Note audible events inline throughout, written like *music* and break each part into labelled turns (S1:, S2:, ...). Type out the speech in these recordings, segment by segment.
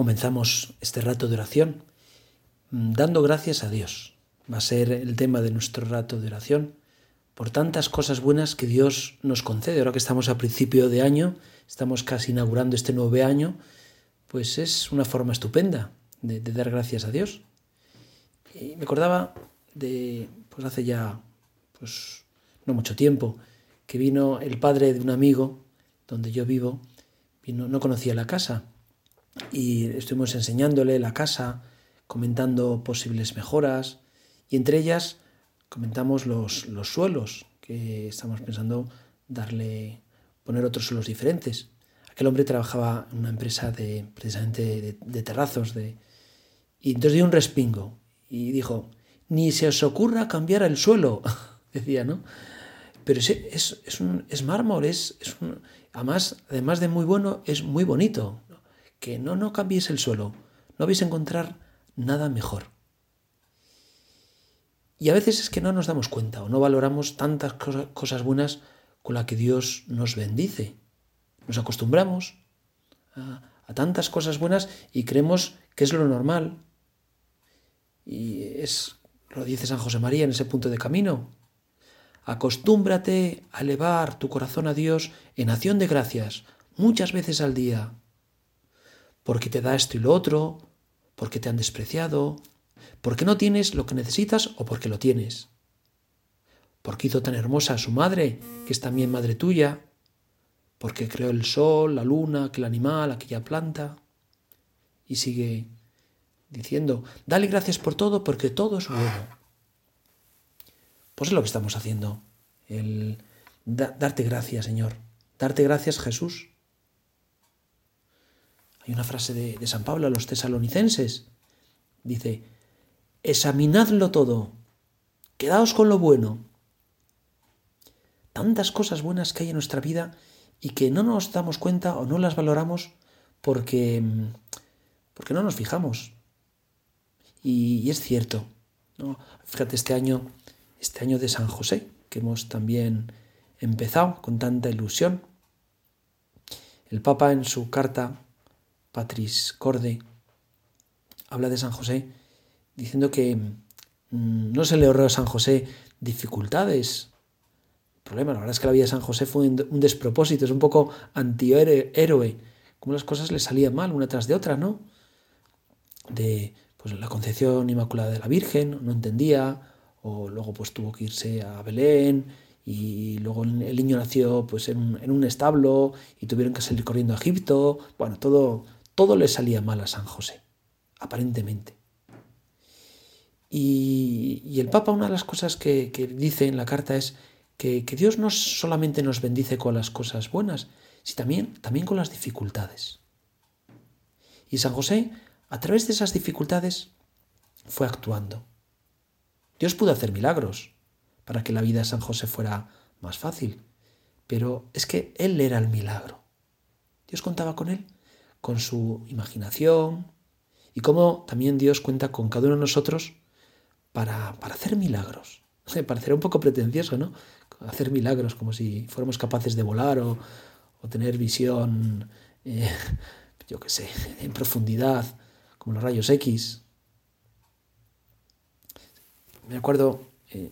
S1: comenzamos este rato de oración mm, dando gracias a Dios. Va a ser el tema de nuestro rato de oración por tantas cosas buenas que Dios nos concede. Ahora que estamos a principio de año, estamos casi inaugurando este nuevo año, pues es una forma estupenda de, dar gracias a Dios. Y me acordaba de, pues hace ya, pues no mucho tiempo, que vino el padre de un amigo donde yo vivo, vino, no conocía la casa y estuvimos enseñándole la casa, comentando posibles mejoras y entre ellas comentamos los, los suelos, que estamos pensando darle, poner otros suelos diferentes. Aquel hombre trabajaba en una empresa de, precisamente de, terrazos, de, y entonces dio un respingo y dijo, ni se os ocurra cambiar el suelo, *laughs* decía, ¿no? Pero es, es, es, un, es mármol, es, es un, además, además de muy bueno, es muy bonito que no, no cambiéis el suelo, no vais a encontrar nada mejor. Y a veces es que no nos damos cuenta o no valoramos tantas cosas buenas con las que Dios nos bendice. Nos acostumbramos a, a, tantas cosas buenas y creemos que es lo normal. Y es, lo dice San José María en ese punto de camino. Acostúmbrate a elevar tu corazón a Dios en acción de gracias muchas veces al día porque te da esto y lo otro, porque te han despreciado, porque no tienes lo que necesitas o porque lo tienes. Porque hizo tan hermosa a su madre, que es también madre tuya, porque creó el sol, la luna, aquel animal, aquella planta. Y sigue diciendo, dale gracias por todo porque todo es bueno. Pues es lo que estamos haciendo, el darte gracias, Señor. Darte gracias, Jesús, una frase de, San Pablo a los tesalonicenses. Dice, examinadlo todo, quedaos con lo bueno. Tantas cosas buenas que hay en nuestra vida y que no nos damos cuenta o no las valoramos porque, porque no nos fijamos. Y, es cierto. Fíjate este año, este año de San José, que hemos también empezado con tanta ilusión. El Papa en su carta Patris Corde, habla de San José diciendo que mm, no se le ahorró a San José dificultades. El problema, la verdad es que la vida de San José fue un despropósito, es un poco antihéroe, como las cosas le salían mal una tras de otra, ¿no? De pues, la concepción inmaculada de la Virgen, no entendía, o luego pues tuvo que irse a Belén, y luego el niño nació pues en, en, un establo y tuvieron que salir corriendo a Egipto. Bueno, todo, todo le salía mal a San José, aparentemente. Y, el Papa, una de las cosas que, dice en la carta es que, Dios no solamente nos bendice con las cosas buenas, sino también, con las dificultades. Y San José, a través de esas dificultades, fue actuando. Dios pudo hacer milagros para que la vida de San José fuera más fácil, pero es que Él era el milagro. Dios contaba con Él con su imaginación y cómo también Dios cuenta con cada uno de nosotros para, para hacer milagros. *laughs* Parecerá un poco pretencioso, ¿no? Hacer milagros como si fuéramos capaces de volar o, tener visión, eh, *laughs* yo qué sé, *laughs* en profundidad, como los rayos X. Me acuerdo eh,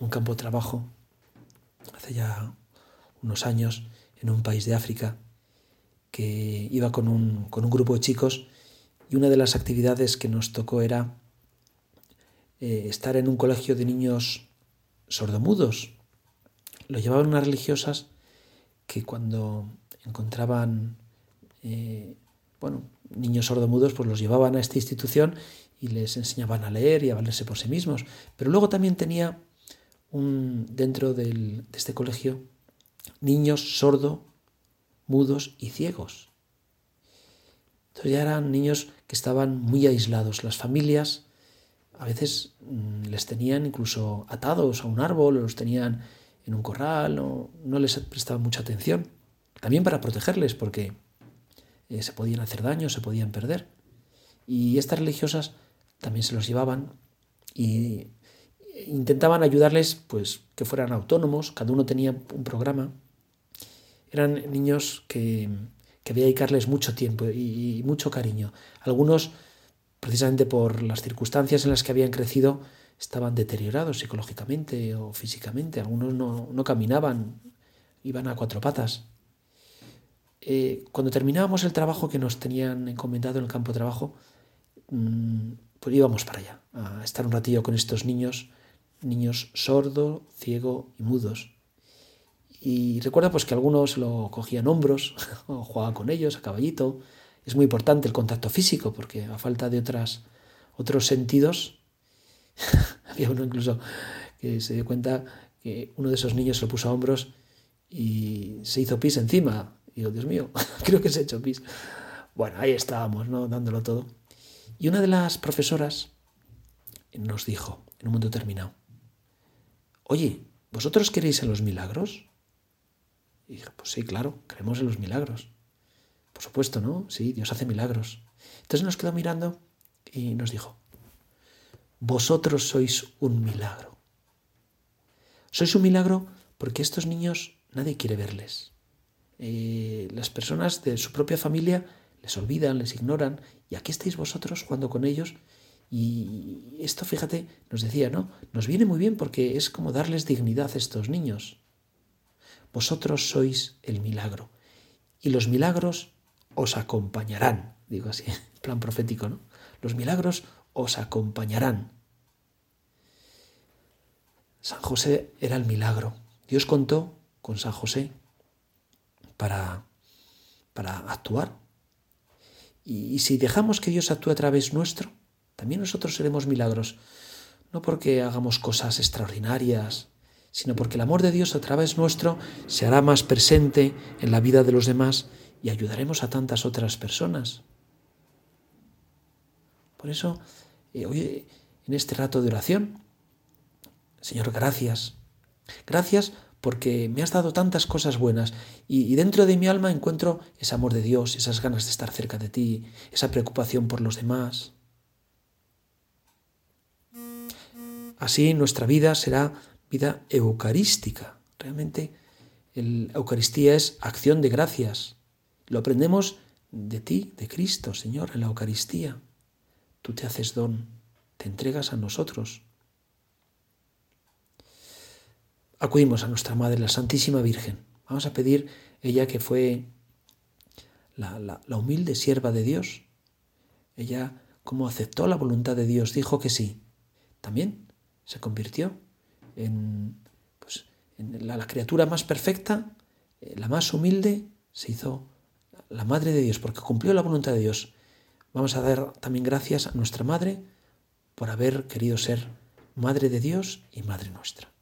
S1: un campo de trabajo hace ya unos años en un país de África que iba con un, grupo de chicos y una de las actividades que nos tocó era eh, estar en un colegio de niños sordomudos. Lo llevaban unas religiosas que cuando encontraban eh, bueno, niños sordomudos, pues los llevaban a esta institución y les enseñaban a leer y a valerse por sí mismos. Pero luego también tenía un, dentro de este colegio niños sordo mudos y ciegos. Entonces ya eran niños que estaban muy aislados. Las familias a veces mm, les tenían incluso atados a un árbol, o los tenían en un corral, o no les prestaban mucha atención. También para protegerles, porque eh, se podían hacer daño, se podían perder. Y estas religiosas también se los llevaban y intentaban ayudarles pues que fueran autónomos, cada uno tenía un programa eran niños que, que había dedicarles mucho tiempo y, mucho cariño. Algunos, precisamente por las circunstancias en las que habían crecido, estaban deteriorados psicológicamente o físicamente. Algunos no, no caminaban, iban a cuatro patas. Eh, cuando terminábamos el trabajo que nos tenían encomendado en el campo de trabajo, mm, pues íbamos para allá, a estar un ratillo con estos niños, niños sordo, ciego y mudos. Y recuerda pues que algunos lo cogían hombros *laughs* o jugaban con ellos a caballito. Es muy importante el contacto físico porque a falta de otras, otros sentidos, *laughs* había uno incluso que se dio cuenta que uno de esos niños se lo puso a hombros y se hizo pis encima. Y digo, Dios mío, *laughs* creo que se ha hecho pis. Bueno, ahí estábamos, ¿no? Dándolo todo. Y una de las profesoras nos dijo, en un momento determinado, oye, ¿vosotros queréis en los milagros? Y dije, pues sí, claro, creemos en los milagros. Por supuesto, ¿no? Sí, Dios hace milagros. Entonces nos quedó mirando y nos dijo, vosotros sois un milagro. Sois un milagro porque estos niños nadie quiere verles. Eh, las personas de su propia familia les olvidan, les ignoran, y aquí estáis vosotros jugando con ellos. Y esto, fíjate, nos decía, ¿no? Nos viene muy bien porque es como darles dignidad a estos niños. Vosotros sois el milagro, y los milagros os acompañarán, digo así, *laughs* plan profético, ¿no? Los milagros os acompañarán. San José era el milagro. Dios contó con San José para, para actuar. Y, si dejamos que Dios actúe a través nuestro, también nosotros seremos milagros, no porque hagamos cosas extraordinarias, sino porque el amor de Dios a través nuestro se hará más presente en la vida de los demás y ayudaremos a tantas otras personas. Por eso, eh, hoy en este rato de oración, Señor, gracias. Gracias porque me has dado tantas cosas buenas y, dentro de mi alma encuentro ese amor de Dios, esas ganas de estar cerca de ti, esa preocupación por los demás. Así nuestra vida será vida eucarística. Realmente la Eucaristía es acción de gracias. Lo aprendemos de ti, de Cristo, Señor, en la Eucaristía. Tú te haces don, te entregas a nosotros acudimos a nuestra Madre, la Santísima Virgen. Vamos a pedir ella que fue la, humilde sierva de Dios. Ella, como aceptó la voluntad de Dios, dijo que sí. También se convirtió en, pues, la, criatura más perfecta, eh, la más humilde, se hizo la Madre de Dios, porque cumplió la voluntad de Dios. Vamos a dar también gracias a nuestra Madre por haber querido ser Madre de Dios y Madre nuestra.